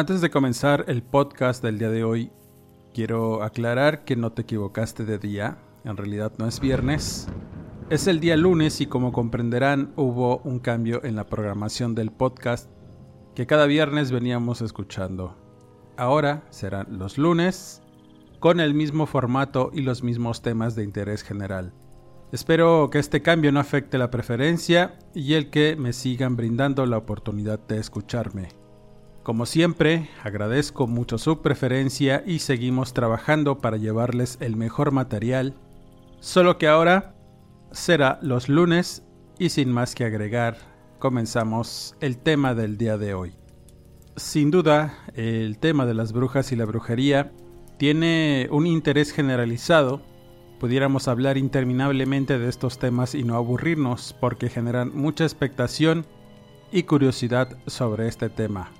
Antes de comenzar el podcast del día de hoy, quiero aclarar que no te equivocaste de día. En realidad no es viernes. Es el día lunes y como comprenderán hubo un cambio en la programación del podcast que cada viernes veníamos escuchando. Ahora serán los lunes con el mismo formato y los mismos temas de interés general. Espero que este cambio no afecte la preferencia y el que me sigan brindando la oportunidad de escucharme. Como siempre, agradezco mucho su preferencia y seguimos trabajando para llevarles el mejor material, solo que ahora será los lunes y sin más que agregar, comenzamos el tema del día de hoy. Sin duda, el tema de las brujas y la brujería tiene un interés generalizado. Pudiéramos hablar interminablemente de estos temas y no aburrirnos porque generan mucha expectación y curiosidad sobre este tema.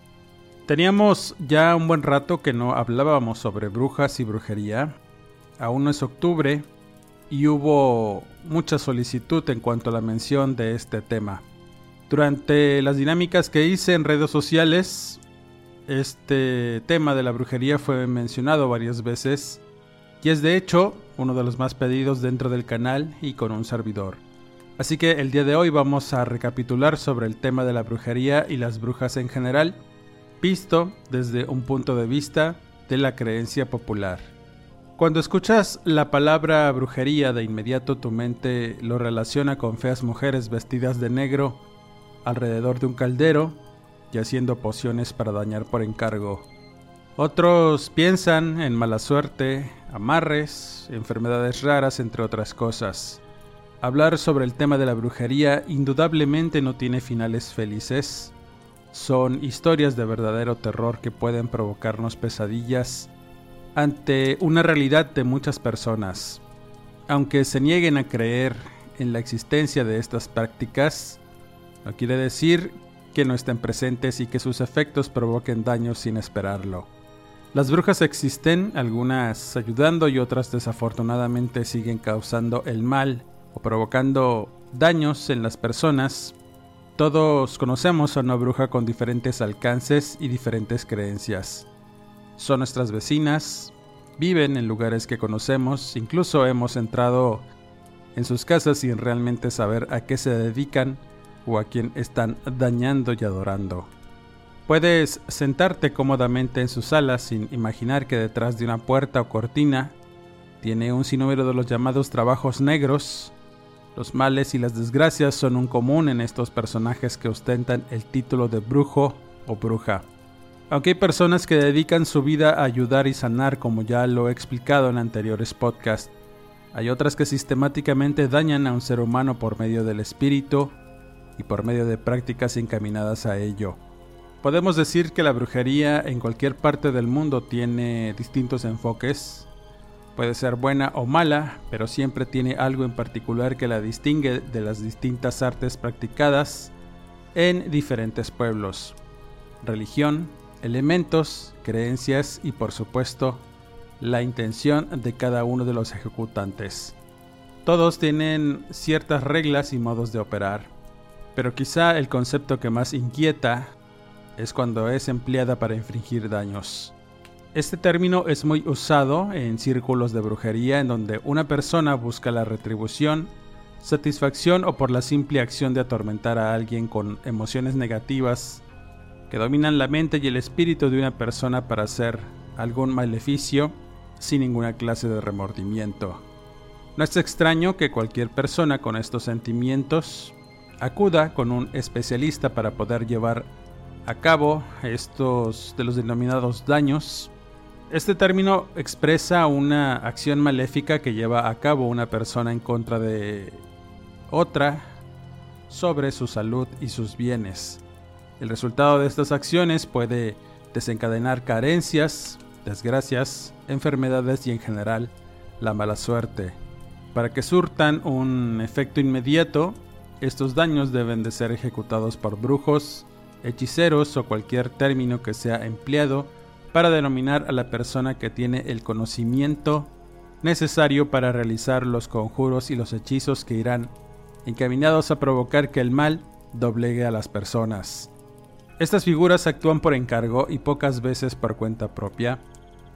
Teníamos ya un buen rato que no hablábamos sobre brujas y brujería. Aún no es octubre y hubo mucha solicitud en cuanto a la mención de este tema. Durante las dinámicas que hice en redes sociales, este tema de la brujería fue mencionado varias veces y es de hecho uno de los más pedidos dentro del canal y con un servidor. Así que el día de hoy vamos a recapitular sobre el tema de la brujería y las brujas en general visto desde un punto de vista de la creencia popular. Cuando escuchas la palabra brujería, de inmediato tu mente lo relaciona con feas mujeres vestidas de negro alrededor de un caldero y haciendo pociones para dañar por encargo. Otros piensan en mala suerte, amarres, enfermedades raras, entre otras cosas. Hablar sobre el tema de la brujería indudablemente no tiene finales felices, son historias de verdadero terror que pueden provocarnos pesadillas ante una realidad de muchas personas. Aunque se nieguen a creer en la existencia de estas prácticas, no quiere decir que no estén presentes y que sus efectos provoquen daños sin esperarlo. Las brujas existen, algunas ayudando y otras desafortunadamente siguen causando el mal o provocando daños en las personas todos conocemos a una bruja con diferentes alcances y diferentes creencias. Son nuestras vecinas, viven en lugares que conocemos, incluso hemos entrado en sus casas sin realmente saber a qué se dedican o a quién están dañando y adorando. Puedes sentarte cómodamente en su sala sin imaginar que detrás de una puerta o cortina tiene un sinnúmero de los llamados trabajos negros los males y las desgracias son un común en estos personajes que ostentan el título de brujo o bruja. Aunque hay personas que dedican su vida a ayudar y sanar, como ya lo he explicado en anteriores podcasts, hay otras que sistemáticamente dañan a un ser humano por medio del espíritu y por medio de prácticas encaminadas a ello. Podemos decir que la brujería en cualquier parte del mundo tiene distintos enfoques, Puede ser buena o mala, pero siempre tiene algo en particular que la distingue de las distintas artes practicadas en diferentes pueblos. Religión, elementos, creencias y por supuesto la intención de cada uno de los ejecutantes. Todos tienen ciertas reglas y modos de operar, pero quizá el concepto que más inquieta es cuando es empleada para infringir daños. Este término es muy usado en círculos de brujería en donde una persona busca la retribución, satisfacción o por la simple acción de atormentar a alguien con emociones negativas que dominan la mente y el espíritu de una persona para hacer algún maleficio sin ninguna clase de remordimiento. No es extraño que cualquier persona con estos sentimientos acuda con un especialista para poder llevar a cabo estos de los denominados daños. Este término expresa una acción maléfica que lleva a cabo una persona en contra de otra sobre su salud y sus bienes. El resultado de estas acciones puede desencadenar carencias, desgracias, enfermedades y en general la mala suerte. Para que surtan un efecto inmediato, estos daños deben de ser ejecutados por brujos, hechiceros o cualquier término que sea empleado para denominar a la persona que tiene el conocimiento necesario para realizar los conjuros y los hechizos que irán encaminados a provocar que el mal doblegue a las personas. Estas figuras actúan por encargo y pocas veces por cuenta propia.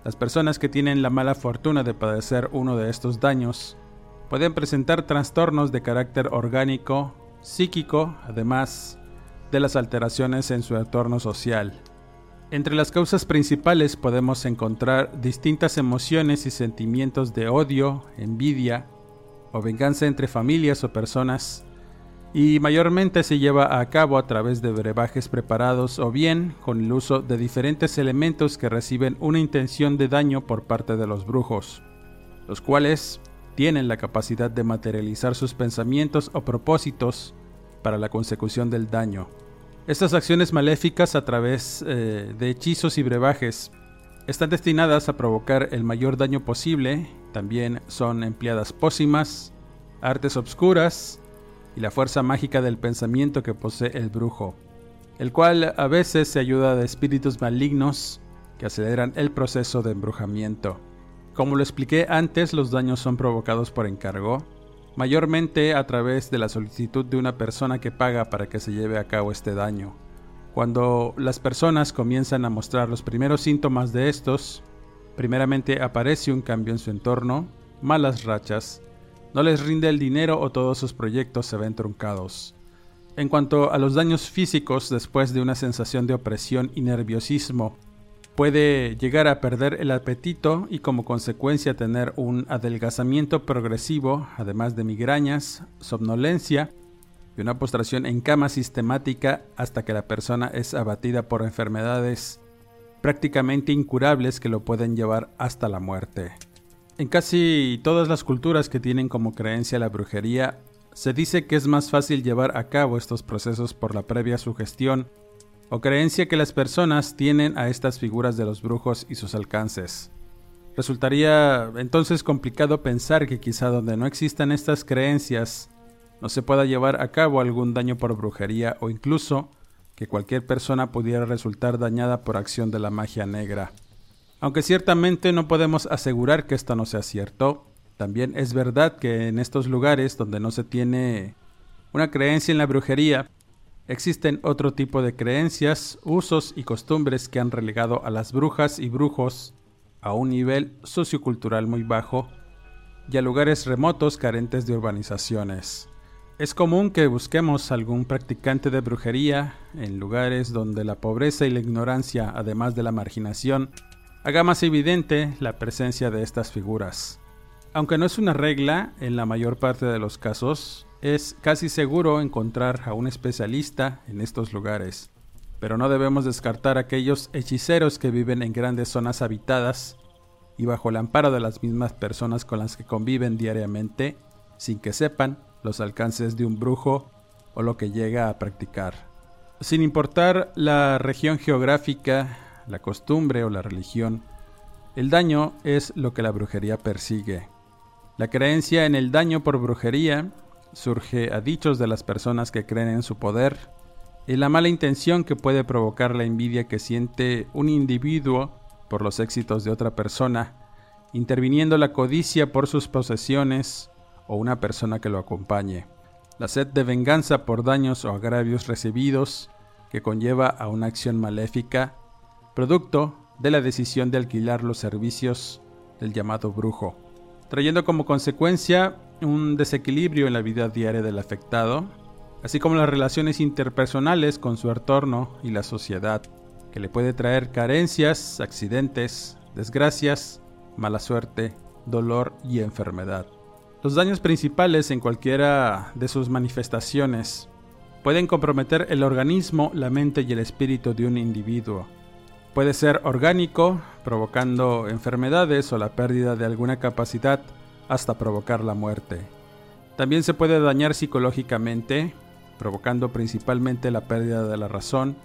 Las personas que tienen la mala fortuna de padecer uno de estos daños pueden presentar trastornos de carácter orgánico, psíquico, además de las alteraciones en su entorno social. Entre las causas principales podemos encontrar distintas emociones y sentimientos de odio, envidia o venganza entre familias o personas, y mayormente se lleva a cabo a través de brebajes preparados o bien con el uso de diferentes elementos que reciben una intención de daño por parte de los brujos, los cuales tienen la capacidad de materializar sus pensamientos o propósitos para la consecución del daño. Estas acciones maléficas a través eh, de hechizos y brebajes están destinadas a provocar el mayor daño posible, también son empleadas pócimas, artes obscuras y la fuerza mágica del pensamiento que posee el brujo, el cual a veces se ayuda de espíritus malignos que aceleran el proceso de embrujamiento. Como lo expliqué antes, los daños son provocados por encargo, mayormente a través de la solicitud de una persona que paga para que se lleve a cabo este daño. Cuando las personas comienzan a mostrar los primeros síntomas de estos, primeramente aparece un cambio en su entorno, malas rachas, no les rinde el dinero o todos sus proyectos se ven truncados. En cuanto a los daños físicos después de una sensación de opresión y nerviosismo, Puede llegar a perder el apetito y como consecuencia tener un adelgazamiento progresivo, además de migrañas, somnolencia y una postración en cama sistemática hasta que la persona es abatida por enfermedades prácticamente incurables que lo pueden llevar hasta la muerte. En casi todas las culturas que tienen como creencia la brujería, se dice que es más fácil llevar a cabo estos procesos por la previa sugestión o creencia que las personas tienen a estas figuras de los brujos y sus alcances. Resultaría entonces complicado pensar que quizá donde no existan estas creencias no se pueda llevar a cabo algún daño por brujería o incluso que cualquier persona pudiera resultar dañada por acción de la magia negra. Aunque ciertamente no podemos asegurar que esto no sea cierto, también es verdad que en estos lugares donde no se tiene una creencia en la brujería, Existen otro tipo de creencias, usos y costumbres que han relegado a las brujas y brujos a un nivel sociocultural muy bajo y a lugares remotos carentes de urbanizaciones. Es común que busquemos algún practicante de brujería en lugares donde la pobreza y la ignorancia, además de la marginación, haga más evidente la presencia de estas figuras. Aunque no es una regla, en la mayor parte de los casos, es casi seguro encontrar a un especialista en estos lugares, pero no debemos descartar aquellos hechiceros que viven en grandes zonas habitadas y bajo el amparo de las mismas personas con las que conviven diariamente, sin que sepan los alcances de un brujo o lo que llega a practicar. Sin importar la región geográfica, la costumbre o la religión, el daño es lo que la brujería persigue. La creencia en el daño por brujería surge a dichos de las personas que creen en su poder y la mala intención que puede provocar la envidia que siente un individuo por los éxitos de otra persona, interviniendo la codicia por sus posesiones o una persona que lo acompañe, la sed de venganza por daños o agravios recibidos que conlleva a una acción maléfica, producto de la decisión de alquilar los servicios del llamado brujo, trayendo como consecuencia un desequilibrio en la vida diaria del afectado, así como las relaciones interpersonales con su entorno y la sociedad, que le puede traer carencias, accidentes, desgracias, mala suerte, dolor y enfermedad. Los daños principales en cualquiera de sus manifestaciones pueden comprometer el organismo, la mente y el espíritu de un individuo. Puede ser orgánico, provocando enfermedades o la pérdida de alguna capacidad hasta provocar la muerte. También se puede dañar psicológicamente, provocando principalmente la pérdida de la razón,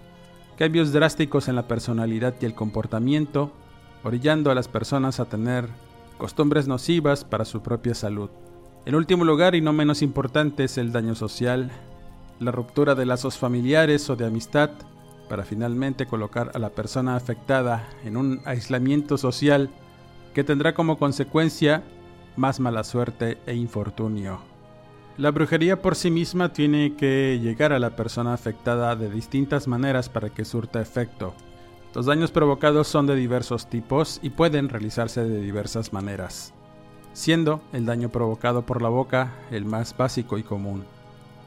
cambios drásticos en la personalidad y el comportamiento, orillando a las personas a tener costumbres nocivas para su propia salud. En último lugar y no menos importante es el daño social, la ruptura de lazos familiares o de amistad para finalmente colocar a la persona afectada en un aislamiento social que tendrá como consecuencia más mala suerte e infortunio. La brujería por sí misma tiene que llegar a la persona afectada de distintas maneras para que surta efecto. Los daños provocados son de diversos tipos y pueden realizarse de diversas maneras siendo el daño provocado por la boca el más básico y común.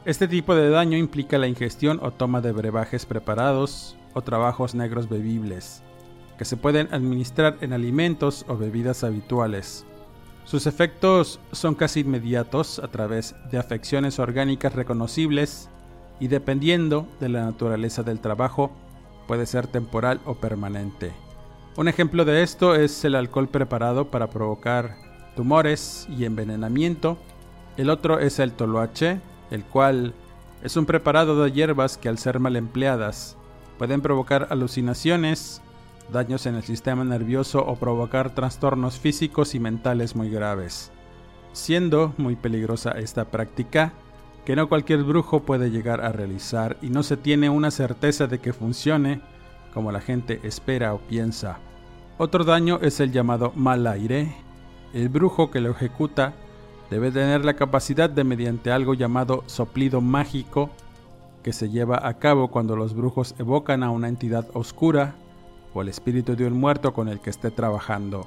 Este tipo de daño implica la ingestión o toma de brebajes preparados o trabajos negros bebibles, que se pueden administrar en alimentos o bebidas habituales. Sus efectos son casi inmediatos a través de afecciones orgánicas reconocibles y dependiendo de la naturaleza del trabajo puede ser temporal o permanente. Un ejemplo de esto es el alcohol preparado para provocar tumores y envenenamiento. El otro es el toloache, el cual es un preparado de hierbas que al ser mal empleadas pueden provocar alucinaciones, daños en el sistema nervioso o provocar trastornos físicos y mentales muy graves. Siendo muy peligrosa esta práctica, que no cualquier brujo puede llegar a realizar y no se tiene una certeza de que funcione como la gente espera o piensa. Otro daño es el llamado mal aire, el brujo que lo ejecuta debe tener la capacidad de mediante algo llamado soplido mágico que se lleva a cabo cuando los brujos evocan a una entidad oscura o el espíritu de un muerto con el que esté trabajando.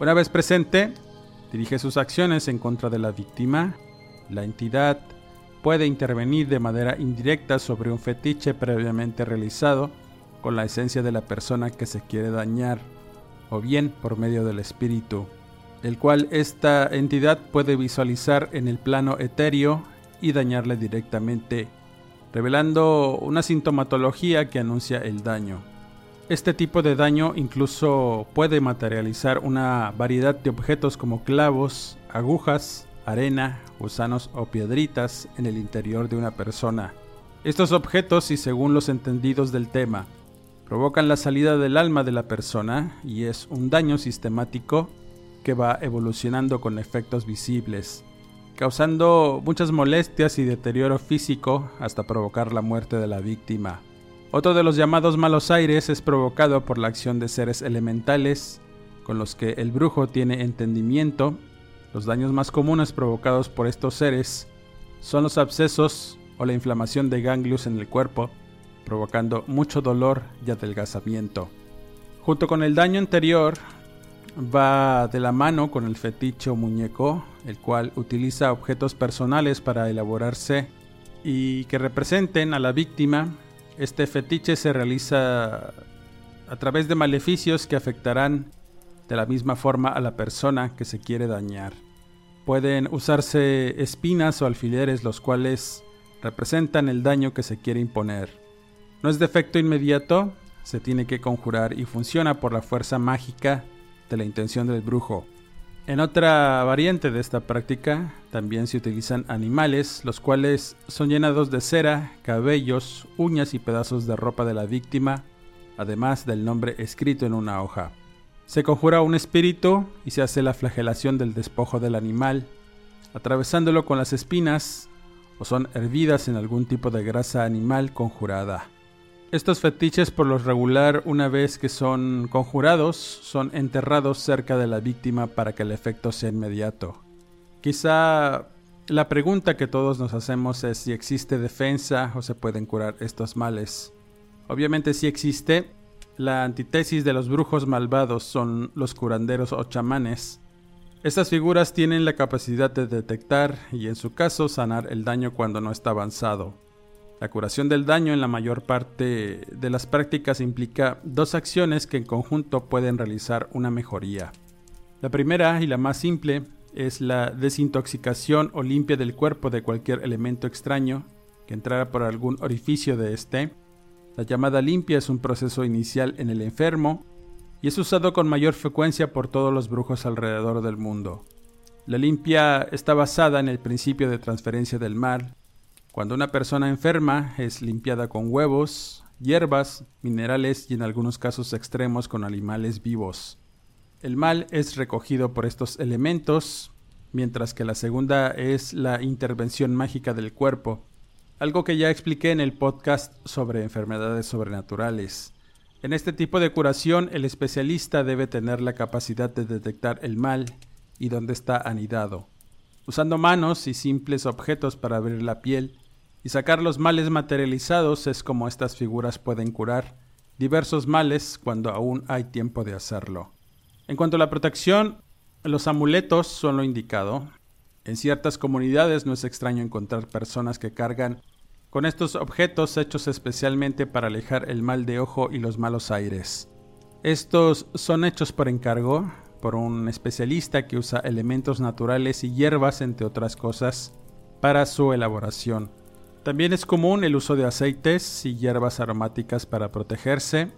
Una vez presente, dirige sus acciones en contra de la víctima. La entidad puede intervenir de manera indirecta sobre un fetiche previamente realizado con la esencia de la persona que se quiere dañar, o bien por medio del espíritu el cual esta entidad puede visualizar en el plano etéreo y dañarle directamente, revelando una sintomatología que anuncia el daño. Este tipo de daño incluso puede materializar una variedad de objetos como clavos, agujas, arena, gusanos o piedritas en el interior de una persona. Estos objetos, y según los entendidos del tema, provocan la salida del alma de la persona y es un daño sistemático que va evolucionando con efectos visibles, causando muchas molestias y deterioro físico hasta provocar la muerte de la víctima. Otro de los llamados malos aires es provocado por la acción de seres elementales con los que el brujo tiene entendimiento. Los daños más comunes provocados por estos seres son los abscesos o la inflamación de ganglios en el cuerpo, provocando mucho dolor y adelgazamiento. Junto con el daño anterior, va de la mano con el fetiche o muñeco, el cual utiliza objetos personales para elaborarse y que representen a la víctima. Este fetiche se realiza a través de maleficios que afectarán de la misma forma a la persona que se quiere dañar. Pueden usarse espinas o alfileres los cuales representan el daño que se quiere imponer. No es de efecto inmediato, se tiene que conjurar y funciona por la fuerza mágica de la intención del brujo. En otra variante de esta práctica también se utilizan animales, los cuales son llenados de cera, cabellos, uñas y pedazos de ropa de la víctima, además del nombre escrito en una hoja. Se conjura un espíritu y se hace la flagelación del despojo del animal, atravesándolo con las espinas o son hervidas en algún tipo de grasa animal conjurada. Estos fetiches por lo regular, una vez que son conjurados, son enterrados cerca de la víctima para que el efecto sea inmediato. Quizá la pregunta que todos nos hacemos es si existe defensa o se pueden curar estos males. Obviamente sí existe. La antítesis de los brujos malvados son los curanderos o chamanes. Estas figuras tienen la capacidad de detectar y en su caso sanar el daño cuando no está avanzado. La curación del daño en la mayor parte de las prácticas implica dos acciones que en conjunto pueden realizar una mejoría. La primera y la más simple es la desintoxicación o limpia del cuerpo de cualquier elemento extraño que entrara por algún orificio de este. La llamada limpia es un proceso inicial en el enfermo y es usado con mayor frecuencia por todos los brujos alrededor del mundo. La limpia está basada en el principio de transferencia del mal, cuando una persona enferma es limpiada con huevos, hierbas, minerales y en algunos casos extremos con animales vivos. El mal es recogido por estos elementos, mientras que la segunda es la intervención mágica del cuerpo, algo que ya expliqué en el podcast sobre enfermedades sobrenaturales. En este tipo de curación el especialista debe tener la capacidad de detectar el mal y dónde está anidado. Usando manos y simples objetos para abrir la piel y sacar los males materializados es como estas figuras pueden curar diversos males cuando aún hay tiempo de hacerlo. En cuanto a la protección, los amuletos son lo indicado. En ciertas comunidades no es extraño encontrar personas que cargan con estos objetos hechos especialmente para alejar el mal de ojo y los malos aires. Estos son hechos por encargo, por un especialista que usa elementos naturales y hierbas, entre otras cosas, para su elaboración. También es común el uso de aceites y hierbas aromáticas para protegerse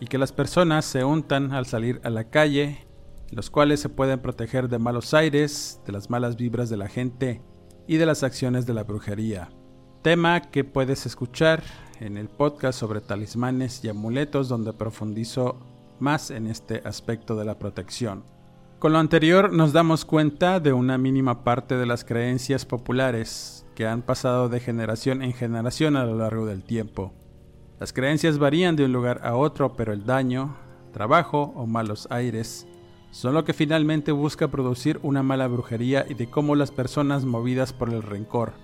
y que las personas se untan al salir a la calle, los cuales se pueden proteger de malos aires, de las malas vibras de la gente y de las acciones de la brujería. Tema que puedes escuchar en el podcast sobre talismanes y amuletos donde profundizo más en este aspecto de la protección. Con lo anterior nos damos cuenta de una mínima parte de las creencias populares que han pasado de generación en generación a lo largo del tiempo. Las creencias varían de un lugar a otro, pero el daño, trabajo o malos aires son lo que finalmente busca producir una mala brujería y de cómo las personas movidas por el rencor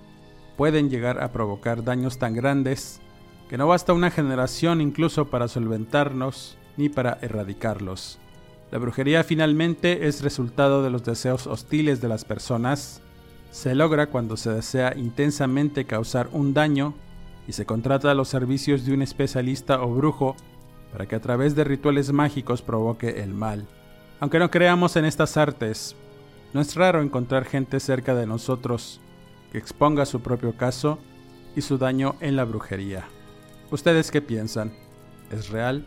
pueden llegar a provocar daños tan grandes que no basta una generación incluso para solventarnos ni para erradicarlos. La brujería finalmente es resultado de los deseos hostiles de las personas. Se logra cuando se desea intensamente causar un daño y se contrata los servicios de un especialista o brujo para que a través de rituales mágicos provoque el mal. Aunque no creamos en estas artes, no es raro encontrar gente cerca de nosotros que exponga su propio caso y su daño en la brujería. ¿Ustedes qué piensan? ¿Es real?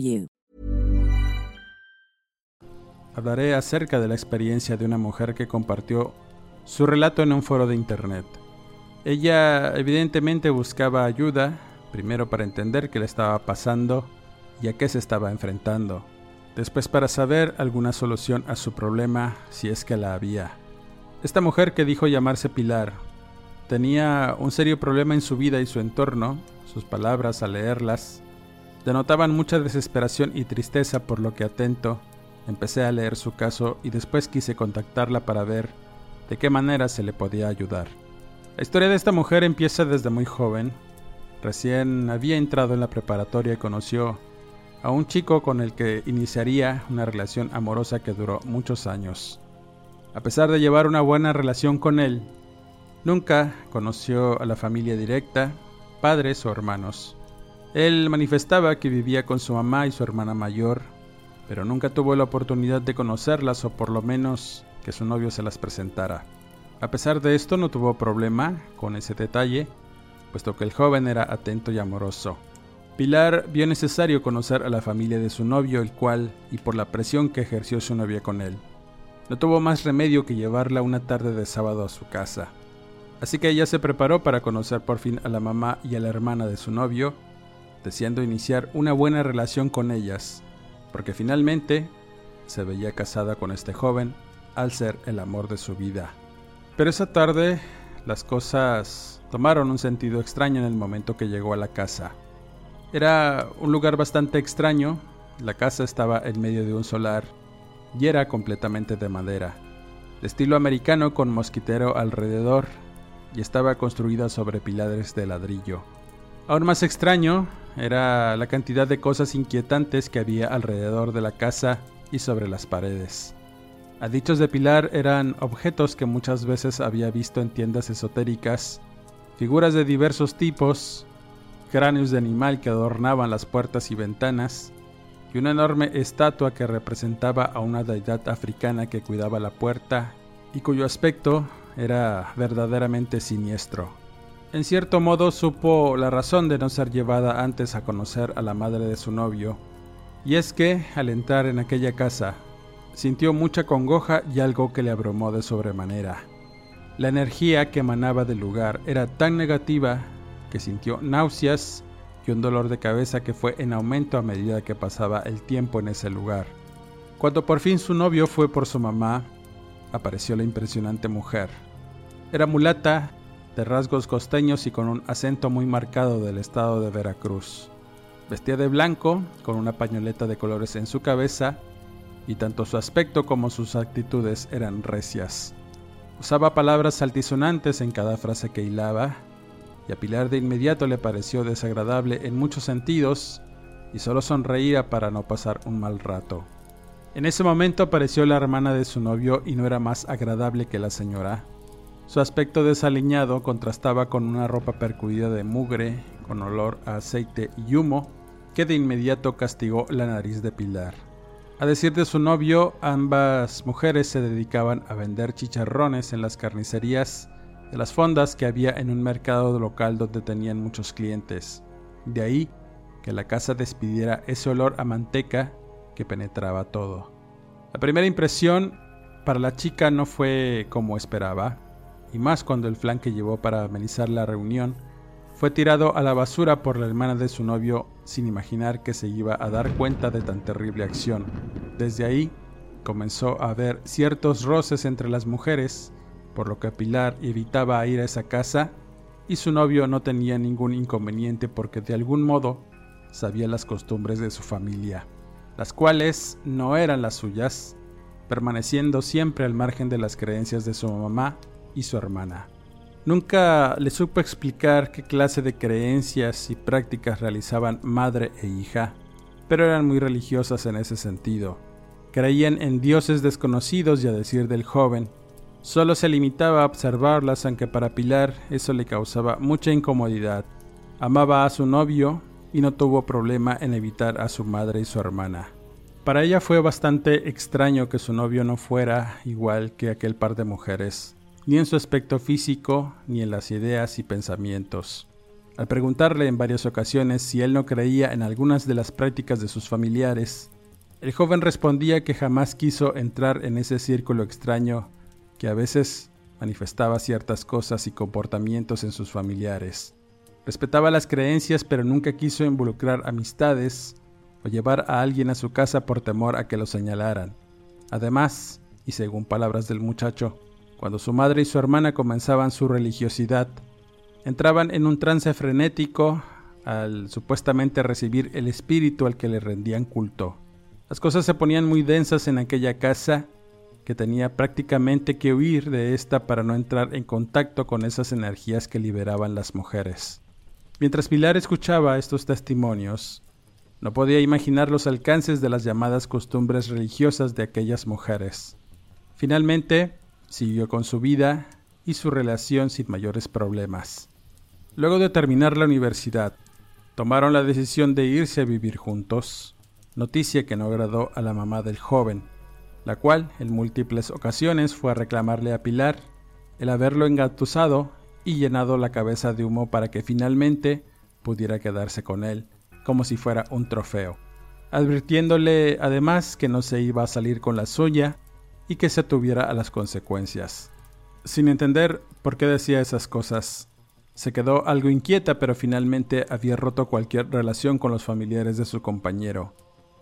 for. Hablaré acerca de la experiencia de una mujer que compartió su relato en un foro de internet. Ella evidentemente buscaba ayuda, primero para entender qué le estaba pasando y a qué se estaba enfrentando, después para saber alguna solución a su problema si es que la había. Esta mujer que dijo llamarse Pilar tenía un serio problema en su vida y su entorno, sus palabras al leerlas denotaban mucha desesperación y tristeza por lo que atento empecé a leer su caso y después quise contactarla para ver de qué manera se le podía ayudar. La historia de esta mujer empieza desde muy joven. Recién había entrado en la preparatoria y conoció a un chico con el que iniciaría una relación amorosa que duró muchos años. A pesar de llevar una buena relación con él, nunca conoció a la familia directa, padres o hermanos. Él manifestaba que vivía con su mamá y su hermana mayor, pero nunca tuvo la oportunidad de conocerlas o por lo menos que su novio se las presentara. A pesar de esto no tuvo problema con ese detalle, puesto que el joven era atento y amoroso. Pilar vio necesario conocer a la familia de su novio, el cual, y por la presión que ejerció su novia con él, no tuvo más remedio que llevarla una tarde de sábado a su casa. Así que ella se preparó para conocer por fin a la mamá y a la hermana de su novio, deseando iniciar una buena relación con ellas, porque finalmente se veía casada con este joven al ser el amor de su vida. Pero esa tarde las cosas tomaron un sentido extraño en el momento que llegó a la casa. Era un lugar bastante extraño, la casa estaba en medio de un solar y era completamente de madera, de estilo americano con mosquitero alrededor y estaba construida sobre pilares de ladrillo. Aún más extraño era la cantidad de cosas inquietantes que había alrededor de la casa y sobre las paredes. A dichos de Pilar eran objetos que muchas veces había visto en tiendas esotéricas, figuras de diversos tipos, cráneos de animal que adornaban las puertas y ventanas, y una enorme estatua que representaba a una deidad africana que cuidaba la puerta y cuyo aspecto era verdaderamente siniestro. En cierto modo supo la razón de no ser llevada antes a conocer a la madre de su novio, y es que, al entrar en aquella casa, sintió mucha congoja y algo que le abrumó de sobremanera. La energía que emanaba del lugar era tan negativa que sintió náuseas y un dolor de cabeza que fue en aumento a medida que pasaba el tiempo en ese lugar. Cuando por fin su novio fue por su mamá, apareció la impresionante mujer. Era mulata, de rasgos costeños y con un acento muy marcado del estado de Veracruz. Vestía de blanco, con una pañoleta de colores en su cabeza, y tanto su aspecto como sus actitudes eran recias. Usaba palabras altisonantes en cada frase que hilaba, y a Pilar de inmediato le pareció desagradable en muchos sentidos, y solo sonreía para no pasar un mal rato. En ese momento apareció la hermana de su novio y no era más agradable que la señora. Su aspecto desaliñado contrastaba con una ropa percudida de mugre, con olor a aceite y humo, que de inmediato castigó la nariz de Pilar. A decir de su novio, ambas mujeres se dedicaban a vender chicharrones en las carnicerías de las fondas que había en un mercado local donde tenían muchos clientes. De ahí que la casa despidiera ese olor a manteca que penetraba todo. La primera impresión para la chica no fue como esperaba, y más cuando el flan que llevó para amenizar la reunión fue tirado a la basura por la hermana de su novio sin imaginar que se iba a dar cuenta de tan terrible acción. Desde ahí comenzó a haber ciertos roces entre las mujeres, por lo que Pilar evitaba ir a esa casa y su novio no tenía ningún inconveniente porque de algún modo sabía las costumbres de su familia, las cuales no eran las suyas, permaneciendo siempre al margen de las creencias de su mamá y su hermana. Nunca le supo explicar qué clase de creencias y prácticas realizaban madre e hija, pero eran muy religiosas en ese sentido. Creían en dioses desconocidos y a decir del joven, solo se limitaba a observarlas aunque para Pilar eso le causaba mucha incomodidad. Amaba a su novio y no tuvo problema en evitar a su madre y su hermana. Para ella fue bastante extraño que su novio no fuera igual que aquel par de mujeres ni en su aspecto físico, ni en las ideas y pensamientos. Al preguntarle en varias ocasiones si él no creía en algunas de las prácticas de sus familiares, el joven respondía que jamás quiso entrar en ese círculo extraño que a veces manifestaba ciertas cosas y comportamientos en sus familiares. Respetaba las creencias pero nunca quiso involucrar amistades o llevar a alguien a su casa por temor a que lo señalaran. Además, y según palabras del muchacho, cuando su madre y su hermana comenzaban su religiosidad, entraban en un trance frenético al supuestamente recibir el espíritu al que le rendían culto. Las cosas se ponían muy densas en aquella casa que tenía prácticamente que huir de esta para no entrar en contacto con esas energías que liberaban las mujeres. Mientras Pilar escuchaba estos testimonios, No podía imaginar los alcances de las llamadas costumbres religiosas de aquellas mujeres. Finalmente, siguió con su vida y su relación sin mayores problemas. Luego de terminar la universidad, tomaron la decisión de irse a vivir juntos, noticia que no agradó a la mamá del joven, la cual en múltiples ocasiones fue a reclamarle a Pilar el haberlo engatusado y llenado la cabeza de humo para que finalmente pudiera quedarse con él, como si fuera un trofeo, advirtiéndole además que no se iba a salir con la suya y que se tuviera a las consecuencias. Sin entender por qué decía esas cosas, se quedó algo inquieta, pero finalmente había roto cualquier relación con los familiares de su compañero,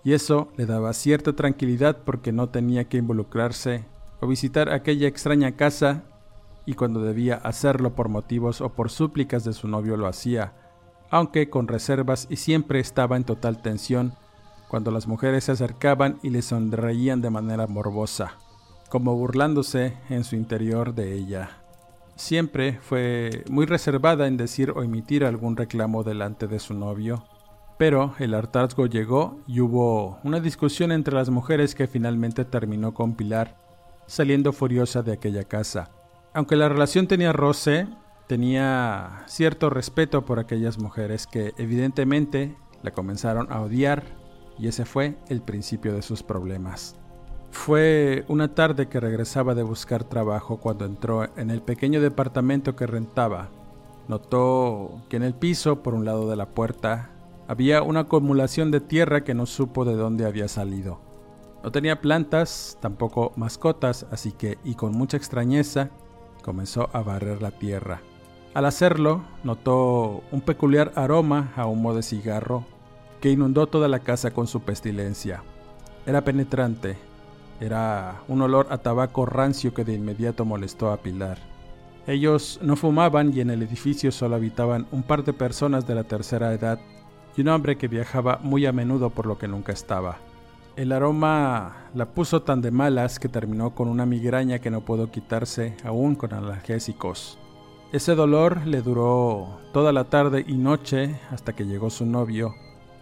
y eso le daba cierta tranquilidad porque no tenía que involucrarse o visitar aquella extraña casa, y cuando debía hacerlo por motivos o por súplicas de su novio lo hacía, aunque con reservas y siempre estaba en total tensión cuando las mujeres se acercaban y le sonreían de manera morbosa como burlándose en su interior de ella. Siempre fue muy reservada en decir o emitir algún reclamo delante de su novio, pero el hartazgo llegó y hubo una discusión entre las mujeres que finalmente terminó con Pilar saliendo furiosa de aquella casa. Aunque la relación tenía roce, tenía cierto respeto por aquellas mujeres que evidentemente la comenzaron a odiar y ese fue el principio de sus problemas. Fue una tarde que regresaba de buscar trabajo cuando entró en el pequeño departamento que rentaba. Notó que en el piso, por un lado de la puerta, había una acumulación de tierra que no supo de dónde había salido. No tenía plantas, tampoco mascotas, así que, y con mucha extrañeza, comenzó a barrer la tierra. Al hacerlo, notó un peculiar aroma a humo de cigarro que inundó toda la casa con su pestilencia. Era penetrante, era un olor a tabaco rancio que de inmediato molestó a Pilar. Ellos no fumaban y en el edificio solo habitaban un par de personas de la tercera edad y un hombre que viajaba muy a menudo por lo que nunca estaba. El aroma la puso tan de malas que terminó con una migraña que no pudo quitarse aún con analgésicos. Ese dolor le duró toda la tarde y noche hasta que llegó su novio,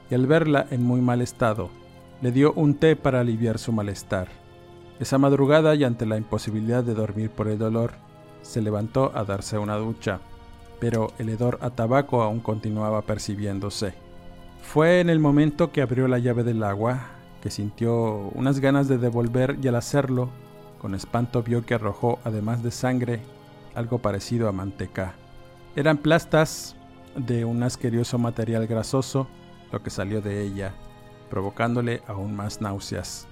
y al verla en muy mal estado, le dio un té para aliviar su malestar. Esa madrugada y ante la imposibilidad de dormir por el dolor, se levantó a darse una ducha, pero el hedor a tabaco aún continuaba percibiéndose. Fue en el momento que abrió la llave del agua que sintió unas ganas de devolver y al hacerlo, con espanto vio que arrojó, además de sangre, algo parecido a manteca. Eran plastas de un asqueroso material grasoso lo que salió de ella, provocándole aún más náuseas.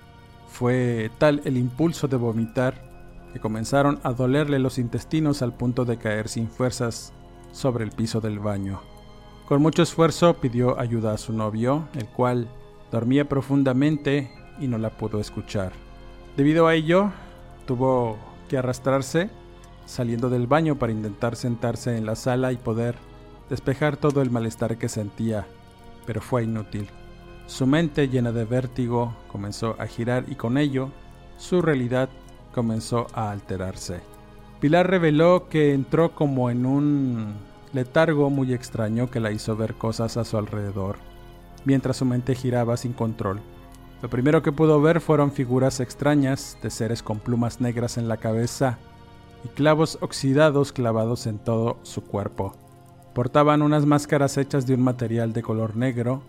Fue tal el impulso de vomitar que comenzaron a dolerle los intestinos al punto de caer sin fuerzas sobre el piso del baño. Con mucho esfuerzo pidió ayuda a su novio, el cual dormía profundamente y no la pudo escuchar. Debido a ello, tuvo que arrastrarse saliendo del baño para intentar sentarse en la sala y poder despejar todo el malestar que sentía, pero fue inútil. Su mente llena de vértigo comenzó a girar y con ello su realidad comenzó a alterarse. Pilar reveló que entró como en un letargo muy extraño que la hizo ver cosas a su alrededor, mientras su mente giraba sin control. Lo primero que pudo ver fueron figuras extrañas de seres con plumas negras en la cabeza y clavos oxidados clavados en todo su cuerpo. Portaban unas máscaras hechas de un material de color negro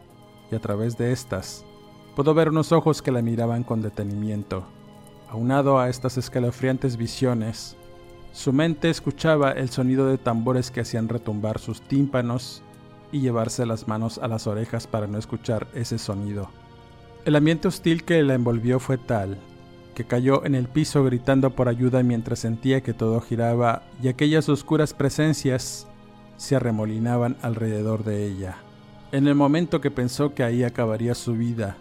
y a través de estas pudo ver unos ojos que la miraban con detenimiento. Aunado a estas escalofriantes visiones, su mente escuchaba el sonido de tambores que hacían retumbar sus tímpanos y llevarse las manos a las orejas para no escuchar ese sonido. El ambiente hostil que la envolvió fue tal que cayó en el piso gritando por ayuda mientras sentía que todo giraba y aquellas oscuras presencias se arremolinaban alrededor de ella. En el momento que pensó que ahí acabaría su vida,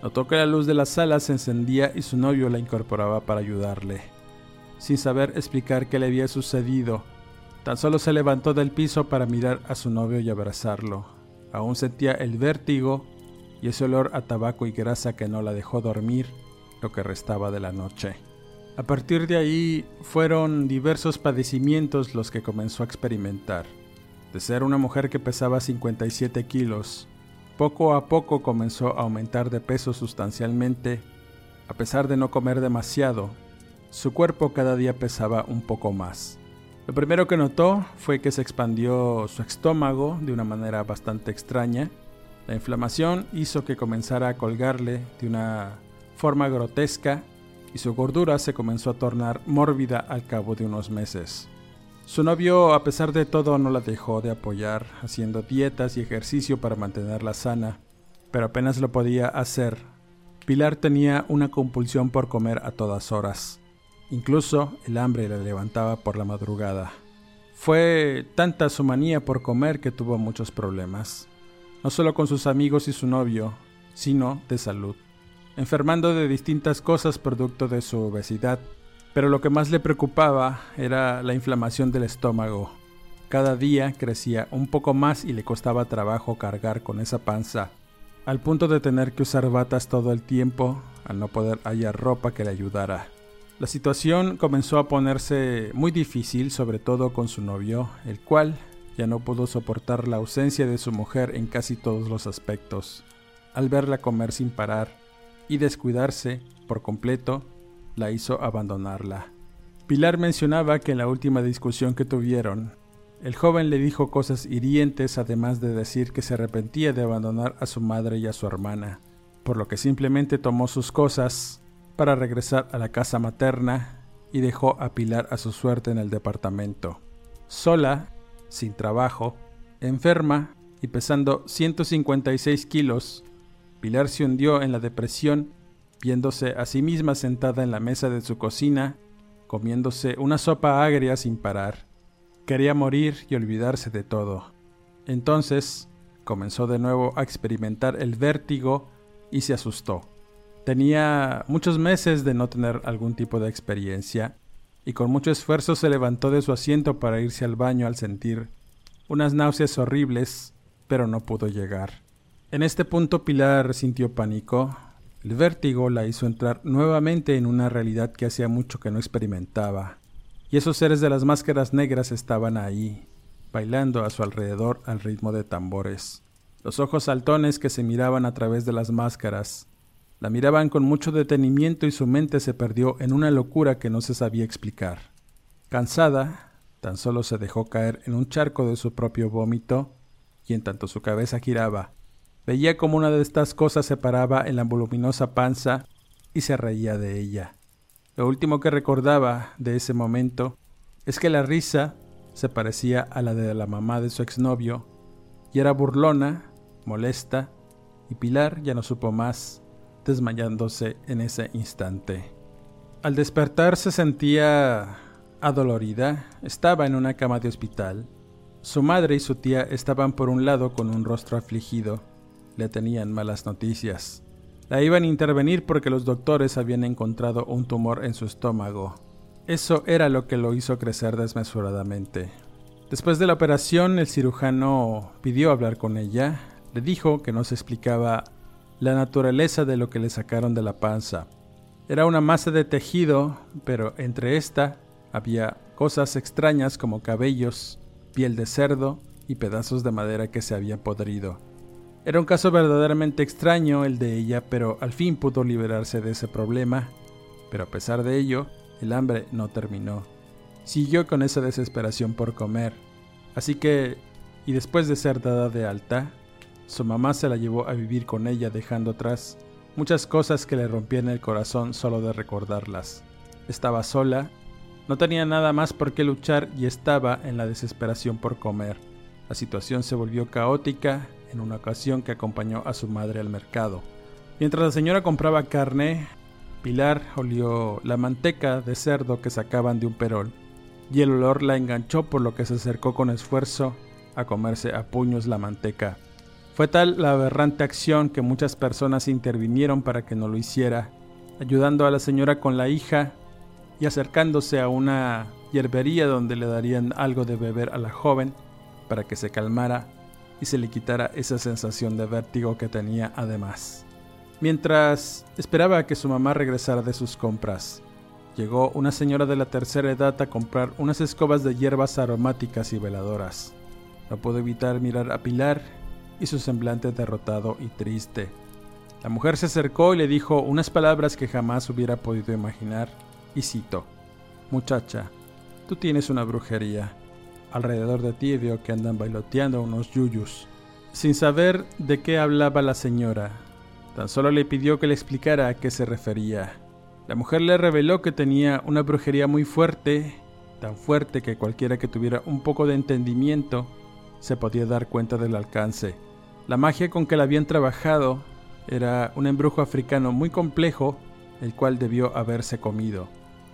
notó que la luz de la sala se encendía y su novio la incorporaba para ayudarle. Sin saber explicar qué le había sucedido, tan solo se levantó del piso para mirar a su novio y abrazarlo. Aún sentía el vértigo y ese olor a tabaco y grasa que no la dejó dormir lo que restaba de la noche. A partir de ahí fueron diversos padecimientos los que comenzó a experimentar de ser una mujer que pesaba 57 kilos, Poco a poco comenzó a aumentar de peso sustancialmente. A pesar de no comer demasiado, su cuerpo cada día pesaba un poco más. Lo primero que notó fue que se expandió su estómago de una manera bastante extraña. La inflamación hizo que comenzara a colgarle de una forma grotesca y su gordura se comenzó a tornar mórbida al cabo de unos meses. Su novio, a pesar de todo, no la dejó de apoyar, haciendo dietas y ejercicio para mantenerla sana, pero apenas lo podía hacer. Pilar tenía una compulsión por comer a todas horas. Incluso el hambre la levantaba por la madrugada. Fue tanta su manía por comer que tuvo muchos problemas, no solo con sus amigos y su novio, sino de salud, enfermando de distintas cosas producto de su obesidad pero lo que más le preocupaba era la inflamación del estómago. Cada día crecía un poco más y le costaba trabajo cargar con esa panza, al punto de tener que usar batas todo el tiempo al no poder hallar ropa que le ayudara. La situación comenzó a ponerse muy difícil, sobre todo con su novio, el cual ya no pudo soportar la ausencia de su mujer en casi todos los aspectos. Al verla comer sin parar y descuidarse por completo, la hizo abandonarla. Pilar mencionaba que en la última discusión que tuvieron, el joven le dijo cosas hirientes además de decir que se arrepentía de abandonar a su madre y a su hermana, por lo que simplemente tomó sus cosas para regresar a la casa materna y dejó a Pilar a su suerte en el departamento. Sola, sin trabajo, enferma y pesando 156 kilos, Pilar se hundió en la depresión viéndose a sí misma sentada en la mesa de su cocina, comiéndose una sopa agria sin parar. Quería morir y olvidarse de todo. Entonces comenzó de nuevo a experimentar el vértigo y se asustó. Tenía muchos meses de no tener algún tipo de experiencia y con mucho esfuerzo se levantó de su asiento para irse al baño al sentir unas náuseas horribles, pero no pudo llegar. En este punto Pilar sintió pánico, el vértigo la hizo entrar nuevamente en una realidad que hacía mucho que no experimentaba, y esos seres de las máscaras negras estaban ahí, bailando a su alrededor al ritmo de tambores. Los ojos saltones que se miraban a través de las máscaras la miraban con mucho detenimiento y su mente se perdió en una locura que no se sabía explicar. Cansada, tan solo se dejó caer en un charco de su propio vómito, y en tanto su cabeza giraba Veía como una de estas cosas se paraba en la voluminosa panza y se reía de ella. Lo último que recordaba de ese momento es que la risa se parecía a la de la mamá de su exnovio y era burlona, molesta, y Pilar ya no supo más, desmayándose en ese instante. Al despertar se sentía adolorida, estaba en una cama de hospital. Su madre y su tía estaban por un lado con un rostro afligido le tenían malas noticias. La iban a intervenir porque los doctores habían encontrado un tumor en su estómago. Eso era lo que lo hizo crecer desmesuradamente. Después de la operación, el cirujano pidió hablar con ella. Le dijo que no se explicaba la naturaleza de lo que le sacaron de la panza. Era una masa de tejido, pero entre esta había cosas extrañas como cabellos, piel de cerdo y pedazos de madera que se habían podrido. Era un caso verdaderamente extraño el de ella, pero al fin pudo liberarse de ese problema. Pero a pesar de ello, el hambre no terminó. Siguió con esa desesperación por comer. Así que, y después de ser dada de alta, su mamá se la llevó a vivir con ella dejando atrás muchas cosas que le rompían el corazón solo de recordarlas. Estaba sola, no tenía nada más por qué luchar y estaba en la desesperación por comer. La situación se volvió caótica en una ocasión que acompañó a su madre al mercado. Mientras la señora compraba carne, Pilar olió la manteca de cerdo que sacaban de un perol, y el olor la enganchó por lo que se acercó con esfuerzo a comerse a puños la manteca. Fue tal la aberrante acción que muchas personas intervinieron para que no lo hiciera, ayudando a la señora con la hija y acercándose a una hierbería donde le darían algo de beber a la joven para que se calmara y se le quitara esa sensación de vértigo que tenía además. Mientras esperaba que su mamá regresara de sus compras, llegó una señora de la tercera edad a comprar unas escobas de hierbas aromáticas y veladoras. No pudo evitar mirar a Pilar y su semblante derrotado y triste. La mujer se acercó y le dijo unas palabras que jamás hubiera podido imaginar, y citó, Muchacha, tú tienes una brujería. Alrededor de ti veo que andan bailoteando unos yuyus. Sin saber de qué hablaba la señora, tan solo le pidió que le explicara a qué se refería. La mujer le reveló que tenía una brujería muy fuerte, tan fuerte que cualquiera que tuviera un poco de entendimiento se podía dar cuenta del alcance. La magia con que la habían trabajado era un embrujo africano muy complejo, el cual debió haberse comido.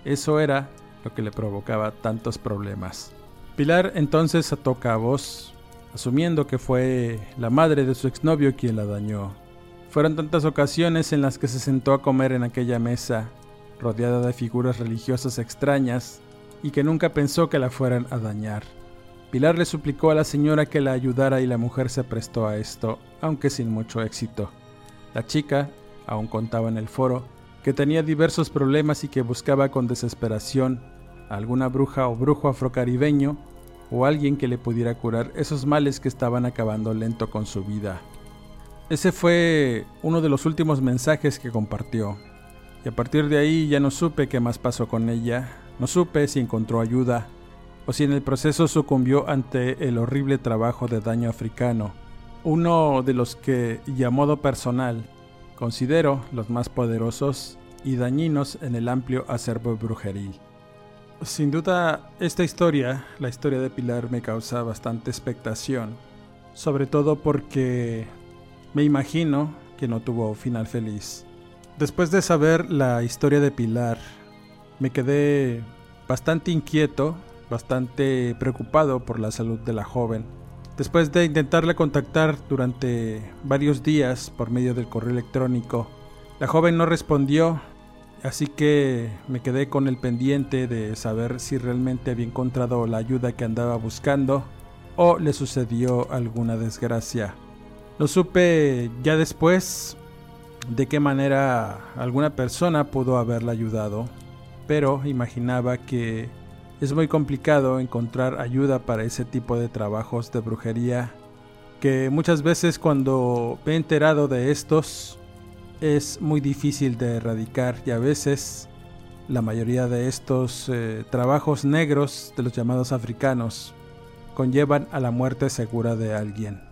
Eso era lo que le provocaba tantos problemas. Pilar entonces ató cabos, asumiendo que fue la madre de su exnovio quien la dañó. Fueron tantas ocasiones en las que se sentó a comer en aquella mesa, rodeada de figuras religiosas extrañas, y que nunca pensó que la fueran a dañar. Pilar le suplicó a la señora que la ayudara y la mujer se prestó a esto, aunque sin mucho éxito. La chica aún contaba en el foro que tenía diversos problemas y que buscaba con desesperación alguna bruja o brujo afrocaribeño o alguien que le pudiera curar esos males que estaban acabando lento con su vida. Ese fue uno de los últimos mensajes que compartió. Y a partir de ahí ya no supe qué más pasó con ella, no supe si encontró ayuda o si en el proceso sucumbió ante el horrible trabajo de daño africano uno de los que, y a modo personal, considero los más poderosos y dañinos en el amplio acervo brujeril. Sin duda, esta historia, la historia de Pilar, me causa bastante expectación, sobre todo porque me imagino que no tuvo final feliz. Después de saber la historia de Pilar, me quedé bastante inquieto, bastante preocupado por la salud de la joven Después de intentarle contactar durante varios días por medio del correo electrónico, la joven no respondió, así que me quedé con el pendiente de saber si realmente había encontrado la ayuda que andaba buscando o le sucedió alguna desgracia. Lo supe ya después de qué manera alguna persona pudo haberla ayudado, pero imaginaba que es muy complicado encontrar ayuda para ese tipo de trabajos de brujería que muchas veces cuando me he enterado de estos es muy difícil de erradicar y a veces la mayoría de estos eh, trabajos negros de los llamados africanos conllevan a la muerte segura de alguien.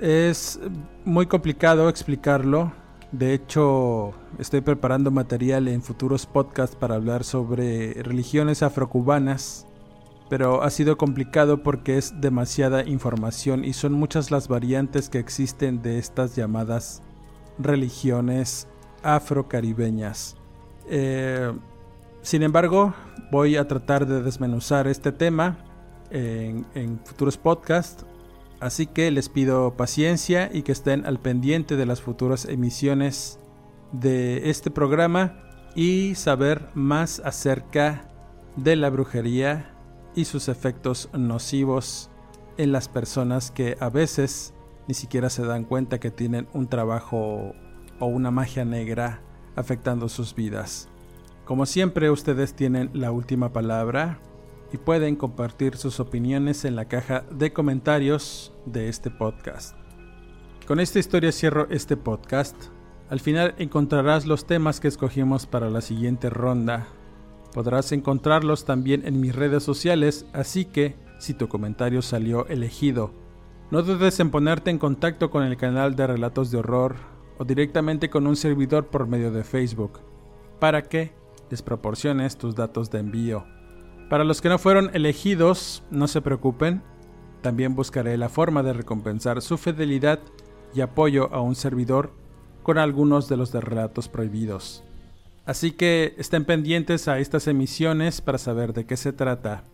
Es muy complicado explicarlo de hecho, estoy preparando material en futuros podcasts para hablar sobre religiones afrocubanas, pero ha sido complicado porque es demasiada información y son muchas las variantes que existen de estas llamadas religiones afrocaribeñas. Eh, sin embargo, voy a tratar de desmenuzar este tema en, en futuros podcasts Así que les pido paciencia y que estén al pendiente de las futuras emisiones de este programa y saber más acerca de la brujería y sus efectos nocivos en las personas que a veces ni siquiera se dan cuenta que tienen un trabajo o una magia negra afectando sus vidas. Como siempre ustedes tienen la última palabra y pueden compartir sus opiniones en la caja de comentarios de este podcast. Con esta historia cierro este podcast. Al final encontrarás los temas que escogimos para la siguiente ronda. Podrás encontrarlos también en mis redes sociales, así que si tu comentario salió elegido, no dudes en ponerte en contacto con el canal de Relatos de Horror o directamente con un servidor por medio de Facebook, para que les proporciones tus datos de envío. Para los que no fueron elegidos, no se preocupen, también buscaré la forma de recompensar su fidelidad y apoyo a un servidor con algunos de los de relatos prohibidos. Así que estén pendientes a estas emisiones para saber de qué se trata.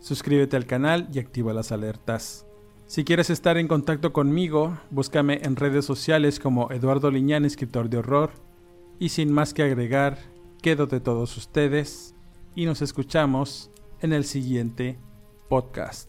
Suscríbete al canal y activa las alertas. Si quieres estar en contacto conmigo, búscame en redes sociales como Eduardo Liñán, escritor de horror. Y sin más que agregar, quedo de todos ustedes y nos escuchamos en el siguiente podcast.